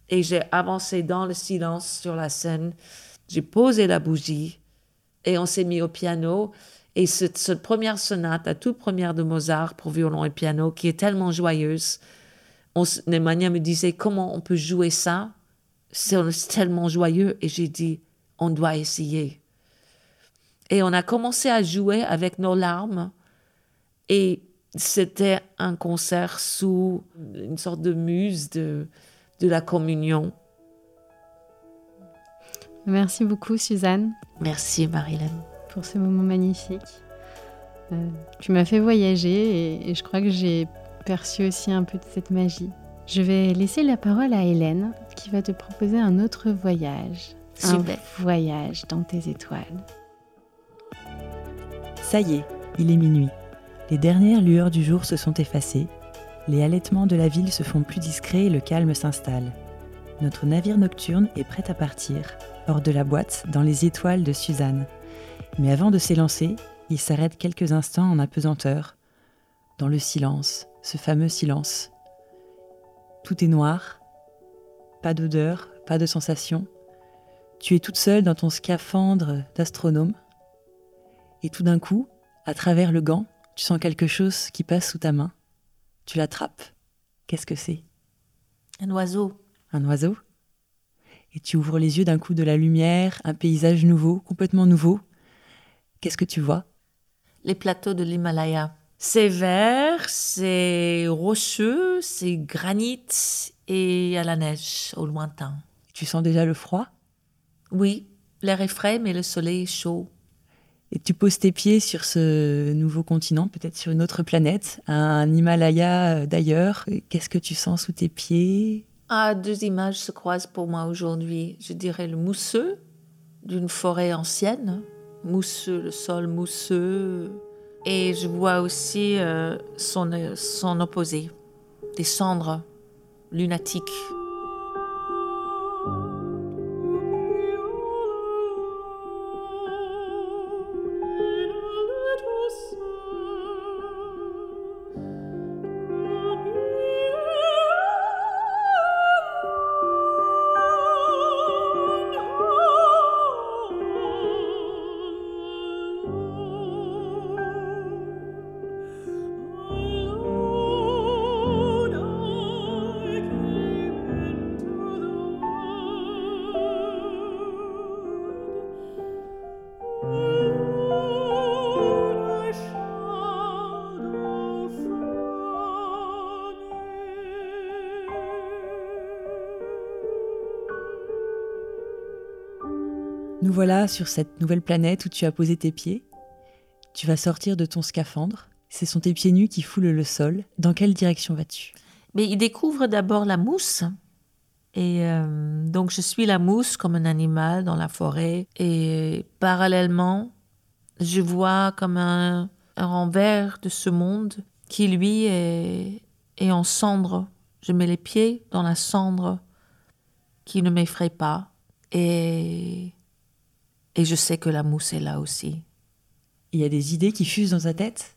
et j'ai avancé dans le silence sur la scène. J'ai posé la bougie et on s'est mis au piano. Et cette, première sonate, la toute première de Mozart pour violon et piano, qui est tellement joyeuse, on, Nemanja me disait comment on peut jouer ça c'est tellement joyeux? Et j'ai dit on doit essayer. Et on a commencé à jouer avec nos larmes et c'était un concert sous une sorte de muse de, de la communion. Merci beaucoup Suzanne. Merci Marilyn. Pour ce moment magnifique. Euh, tu m'as fait voyager et, je crois que j'ai perçu aussi un peu de cette magie. Je vais laisser la parole à Hélène qui va te proposer un autre voyage. Un voyage dans tes étoiles. Ça y est, il est minuit. Les dernières lueurs du jour se sont effacées. Les halètements de la ville se font plus discrets et le calme s'installe. Notre navire nocturne est prêt à partir, hors de la boîte, dans les étoiles de Suzanne. Mais avant de s'élancer, il s'arrête quelques instants en apesanteur, dans le silence, ce fameux silence. Tout est noir, pas d'odeur, pas de sensation. Tu es toute seule dans ton scaphandre d'astronome. Et tout d'un coup, à travers le gant, tu sens quelque chose qui passe sous ta main. Tu l'attrapes. Qu'est-ce que c'est? Un oiseau. Un oiseau? Et tu ouvres les yeux d'un coup de la lumière, un paysage nouveau, complètement nouveau. Qu'est-ce que tu vois? Les plateaux de l'Himalaya. C'est vert, c'est rocheux, c'est granit et à la neige au lointain. Tu sens déjà le froid? Oui, l'air est frais mais le soleil est chaud. Et tu poses tes pieds sur ce nouveau continent, peut-être sur une autre planète, un Himalaya euh, d'ailleurs. Qu'est-ce que tu sens sous tes pieds? Ah, deux images se croisent pour moi aujourd'hui. Je dirais le mousseux d'une forêt ancienne, mousseux, le sol mousseux. Et je vois aussi euh, son, son opposé, des cendres lunatiques. Voilà sur cette nouvelle planète où tu as posé tes pieds. Tu vas sortir de ton scaphandre. Ce sont tes pieds nus qui foulent le sol. Dans quelle direction vas-tu? Mais il découvre d'abord la mousse. Et euh, donc je suis la mousse comme un animal dans la forêt. Et parallèlement, je vois comme un, renvers de ce monde qui lui est, est en cendre. Je mets les pieds dans la cendre qui ne m'effraie pas. Et et je sais que la mousse est là aussi. Il y a des idées qui fusent dans ta tête?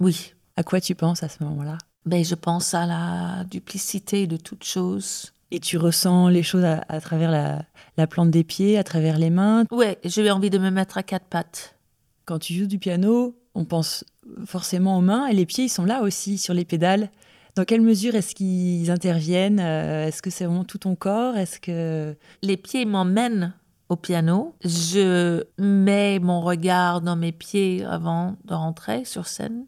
Oui. À quoi tu penses à ce moment-là? Ben, Je pense à la duplicité de toutes choses. Et tu ressens les choses à, travers la, plante des pieds, à travers les mains? Oui, j'ai envie de me mettre à quatre pattes. Quand tu joues du piano, on pense forcément aux mains et les pieds, ils sont là aussi sur les pédales. Dans quelle mesure est-ce qu'ils interviennent? Euh, Est-ce que c'est vraiment tout ton corps? Est-ce que les pieds m'emmènent au piano. Je mets mon regard dans mes pieds avant de rentrer sur scène.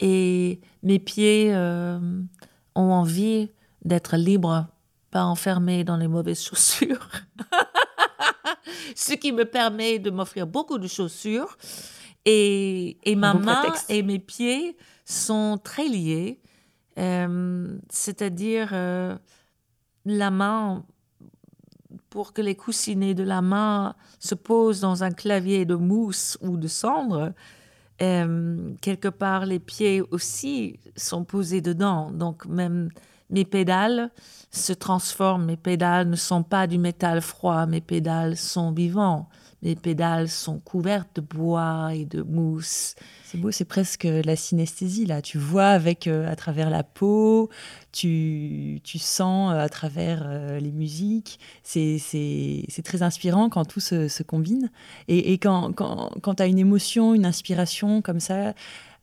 Et mes pieds euh, ont envie d'être libres, pas enfermés dans les mauvaises chaussures. Ce qui me permet de m'offrir beaucoup de chaussures Et, et ma main et mes pieds sont très liés. Euh, c'est-à-dire, euh, la main, pour que les coussinets de la main se posent dans un clavier de mousse ou de cendre, euh, quelque part, les pieds aussi sont posés dedans. Donc, même mes pédales se transforment. Mes pédales ne sont pas du métal froid, mes pédales sont vivants. Mes pédales sont couvertes de bois et de mousse. C'est beau, c'est presque la synesthésie là. Tu vois avec euh, à travers la peau, tu, tu sens euh, à travers euh, les musiques. C'est, c'est, c'est très inspirant quand tout se, se combine. Et, et quand, quand, quand tu as une émotion, une inspiration comme ça,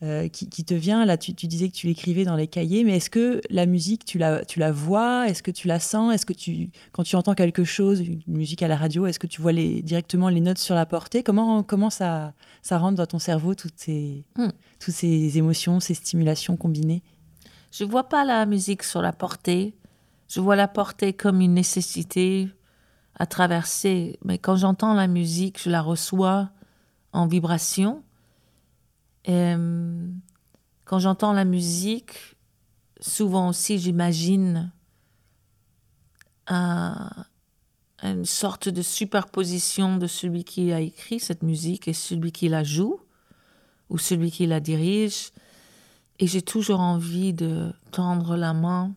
euh, qui, te vient. Là, tu, disais que tu l'écrivais dans les cahiers, mais est-ce que la musique, tu la, tu la vois? Est-ce que tu la sens? Est-ce que tu, quand tu entends quelque chose, une musique à la radio, est-ce que tu vois les, directement les notes sur la portée? Comment, comment ça, ça rentre dans ton cerveau toutes ces, hmm. toutes ces émotions, ces stimulations combinées? Je vois pas la musique sur la portée. Je vois la portée comme une nécessité à traverser. Mais quand j'entends la musique, je la reçois en vibration euh, quand j'entends la musique, souvent aussi j'imagine une sorte de superposition de celui qui a écrit cette musique et celui qui la joue ou celui qui la dirige. Et j'ai toujours envie de tendre la main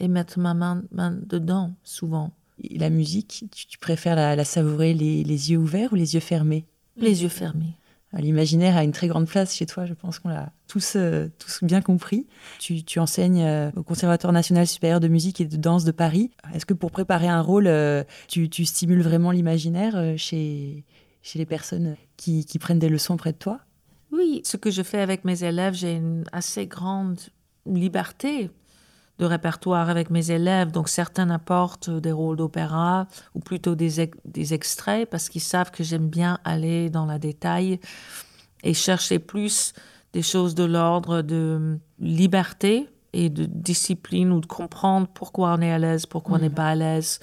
et mettre ma main, dedans, souvent. la musique, tu, préfères la, savourer les, yeux ouverts ou les yeux fermés? Les yeux fermés. L'imaginaire a une très grande place chez toi, je pense qu'on l'a tous, euh, tous bien compris. Tu, enseignes euh, au Conservatoire national supérieur de musique et de danse de Paris. Est-ce que pour préparer un rôle, euh, tu, stimules vraiment l'imaginaire chez, chez les personnes qui, qui prennent des leçons près de toi? Oui, ce que je fais avec mes élèves, j'ai une assez grande liberté de répertoire avec mes élèves. Donc certains apportent des rôles d'opéra ou plutôt des, des extraits parce qu'ils savent que j'aime bien aller dans la détail et chercher plus des choses de l'ordre de liberté et de discipline ou de comprendre pourquoi on est à l'aise, pourquoi on n'est mm. pas à l'aise,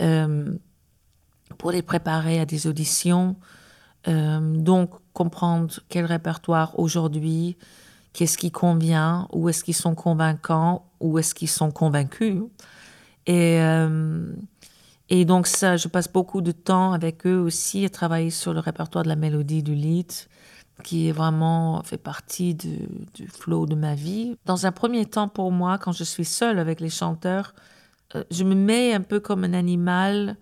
euh, pour les préparer à des auditions. Euh, donc comprendre quel répertoire aujourd'hui, qu'est-ce qui convient, où est-ce qu'ils sont convaincants, où est-ce qu'ils sont convaincus. Et, euh, et donc ça, je passe beaucoup de temps avec eux aussi à travailler sur le répertoire de la mélodie du lead, qui est vraiment fait partie du, flow de ma vie. Dans un premier temps, pour moi, quand je suis seule avec les chanteurs, euh, je me mets un peu comme un animal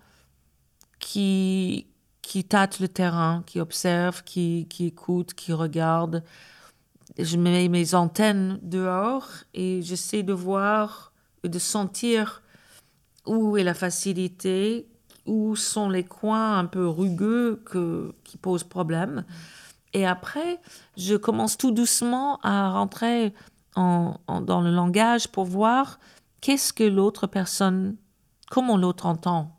qui, qui tâte le terrain, qui observe, qui, qui écoute, qui regarde, je mets mes antennes dehors et j'essaie de voir, de sentir où est la facilité, où sont les coins un peu rugueux que, qui posent problème. Et après, je commence tout doucement à rentrer en, dans le langage pour voir qu'est-ce que l'autre personne, comment l'autre entend.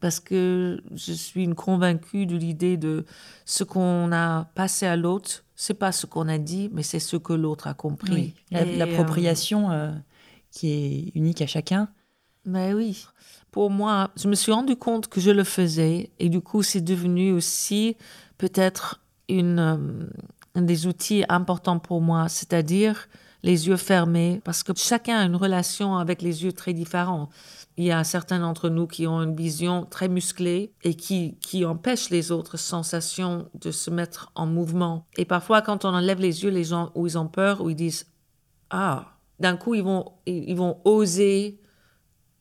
Parce que je suis une convaincue de l'idée de ce qu'on a passé à l'autre c'est pas ce qu'on a dit, mais c'est ce que l'autre a compris. L'appropriation euh, qui est unique à chacun. Mais oui. Pour moi, je me suis rendu compte que je le faisais et du coup, c'est devenu aussi peut-être une, euh, un des outils importants pour moi, c'est-à-dire les yeux fermés, parce que chacun a une relation avec les yeux très différente. Il y a certains d'entre nous qui ont une vision très musclée et qui, qui empêchent les autres sensations de se mettre en mouvement. Et parfois, quand on enlève les yeux, les gens, où ils ont peur, où ils disent Ah, d'un coup, ils vont, ils vont oser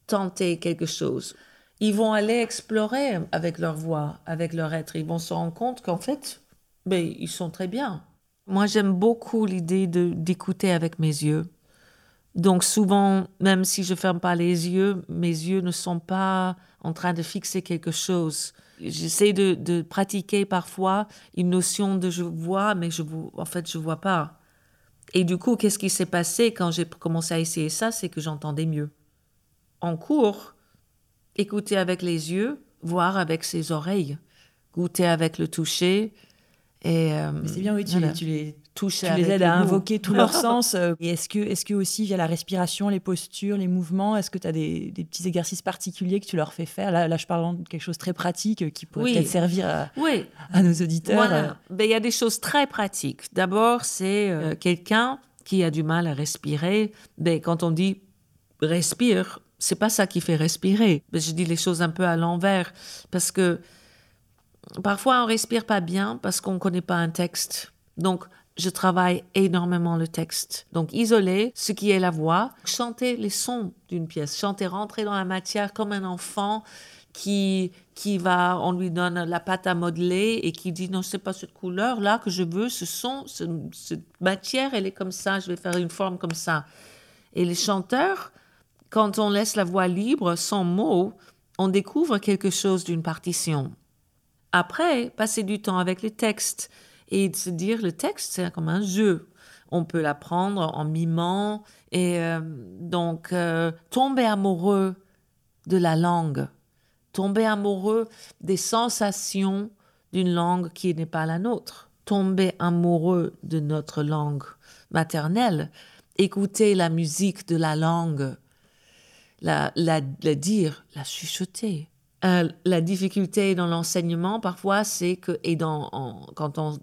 tenter quelque chose. Ils vont aller explorer avec leur voix, avec leur être. Ils vont se rendre compte qu'en fait, ben, ils sont très bien. Moi, j'aime beaucoup l'idée d'écouter avec mes yeux. Donc souvent, même si je ferme pas les yeux, mes yeux ne sont pas en train de fixer quelque chose. J'essaie de, pratiquer parfois une notion de je vois, mais je en fait je vois pas. Et du coup, qu'est-ce qui s'est passé quand j'ai commencé à essayer ça, c'est que j'entendais mieux. En cours, écouter avec les yeux, voir avec ses oreilles, goûter avec le toucher, Et euh, c'est bien, oui, tu, voilà. tu les, toucher tu les aides à invoquer tout leur sens. euh, Et est-ce que, est que aussi, via la respiration, les postures, les mouvements, est-ce que tu as des, des petits exercices particuliers que tu leur fais faire? Là, là, je parle de quelque chose de très pratique euh, qui pourrait Oui. peut-être servir à, Oui, à nos auditeurs. Voilà. Ben, il y a des choses très pratiques. D'abord, c'est euh, quelqu'un qui a du mal à respirer. Ben, quand on dit respire, c'est pas ça qui fait respirer. Ben, je dis les choses un peu à l'envers parce que parfois on respire pas bien parce qu'on connaît pas un texte. Donc, je travaille énormément le texte. Donc, isoler ce qui est la voix, chanter les sons d'une pièce, chanter, rentrer dans la matière comme un enfant qui, qui va, on lui donne la pâte à modeler et qui dit non, c'est pas cette couleur là que je veux, ce son, ce- cette matière, elle est comme ça, je vais faire une forme comme ça. Et les chanteurs, quand on laisse la voix libre, sans mots, on découvre quelque chose d'une partition. Après, passer du temps avec le texte et de se dire le texte, c'est comme un jeu. On peut l'apprendre en mimant et euh, donc euh, tomber amoureux de la langue, tomber amoureux des sensations d'une langue qui n'est pas la nôtre, tomber amoureux de notre langue maternelle, écouter la musique de la langue, la, dire, la chuchoter. Euh, la difficulté dans l'enseignement, parfois, c'est que, et quand on,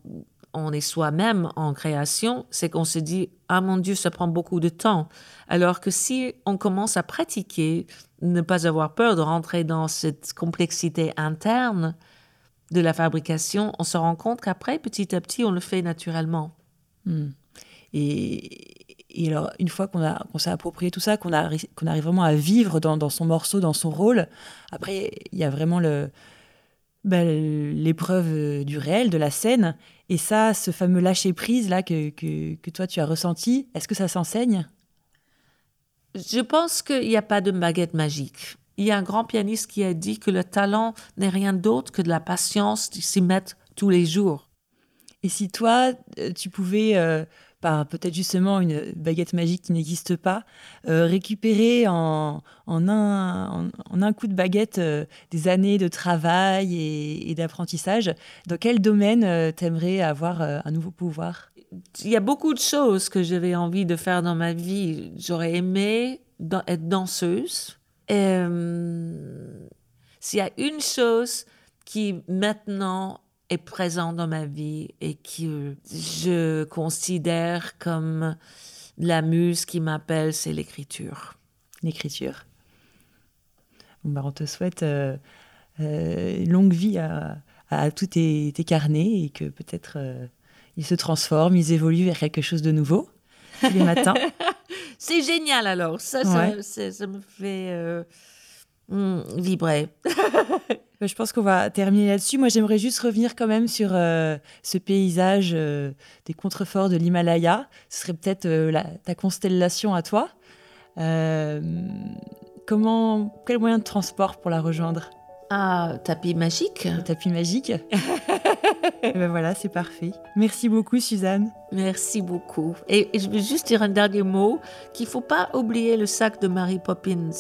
on est soi-même en création, c'est qu'on se dit Ah mon Dieu, ça prend beaucoup de temps. Alors que si on commence à pratiquer, ne pas avoir peur de rentrer dans cette complexité interne de la fabrication, on se rend compte qu'après, petit à petit, on le fait naturellement. Hmm. Et, et alors, une fois qu'on s'est approprié tout ça, qu'on arrive vraiment à vivre dans, dans son morceau, dans son rôle, après, il y a vraiment ben, l'épreuve euh, du réel, de la scène. Et ça, ce fameux lâcher-prise là que, que, que toi, tu as ressenti, est-ce que ça s'enseigne? Je pense qu'il n'y a pas de baguette magique. Il y a un grand pianiste qui a dit que le talent n'est rien d'autre que de la patience de s'y mettre tous les jours. Et si toi, euh, tu pouvais, euh, peut-être justement une baguette magique qui n'existe pas, euh, récupérer en, en, un, en, un coup de baguette euh, des années de travail et, d'apprentissage, dans quel domaine euh, t'aimerais avoir euh, un nouveau pouvoir? Il y a beaucoup de choses que j'avais envie de faire dans ma vie. J'aurais aimé être danseuse. Euh, S'il y a une chose qui maintenant est présente dans ma vie et que je considère comme la muse qui m'appelle, c'est l'écriture. L'écriture. Bah, on te souhaite euh, euh, longue vie à, à tous tes, tes carnets et que peut-être euh, ils se transforment, ils évoluent vers quelque chose de nouveau tous les matins. C'est génial alors. Ça, ça, ça me fait hmm, vibrer. Je pense qu'on va terminer là-dessus. Moi, j'aimerais juste revenir quand même sur euh, ce paysage euh, des contreforts de l'Himalaya. Ce serait peut-être euh, ta constellation à toi. Comment, quel moyen de transport pour la rejoindre? Ah, tapis magique. Le tapis magique Et ben voilà, c'est parfait. Merci beaucoup, Suzanne. Merci beaucoup. Et, et je veux juste dire un dernier mot, qu'il faut pas oublier le sac de Mary Poppins.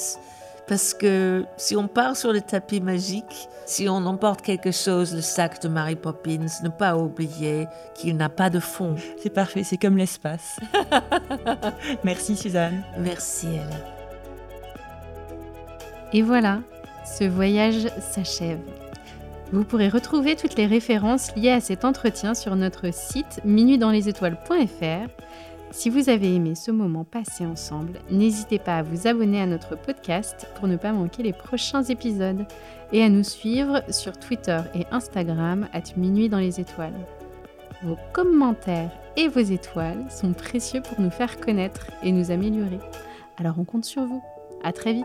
Parce que si on part sur le tapis magique, si on emporte quelque chose, le sac de Mary Poppins, ne pas oublier qu'il n'a pas de fond. C'est parfait, c'est comme l'espace. Merci, Suzanne. Merci, Hélène. Et voilà, ce voyage s'achève. Vous pourrez retrouver toutes les références liées à cet entretien sur notre site minuitdanslesétoiles.fr. Si vous avez aimé ce moment passé ensemble, n'hésitez pas à vous abonner à notre podcast pour ne pas manquer les prochains épisodes et à nous suivre sur Twitter et Instagram at Minuit dans les étoiles. Vos commentaires et vos étoiles sont précieux pour nous faire connaître et nous améliorer. Alors on compte sur vous. À très vite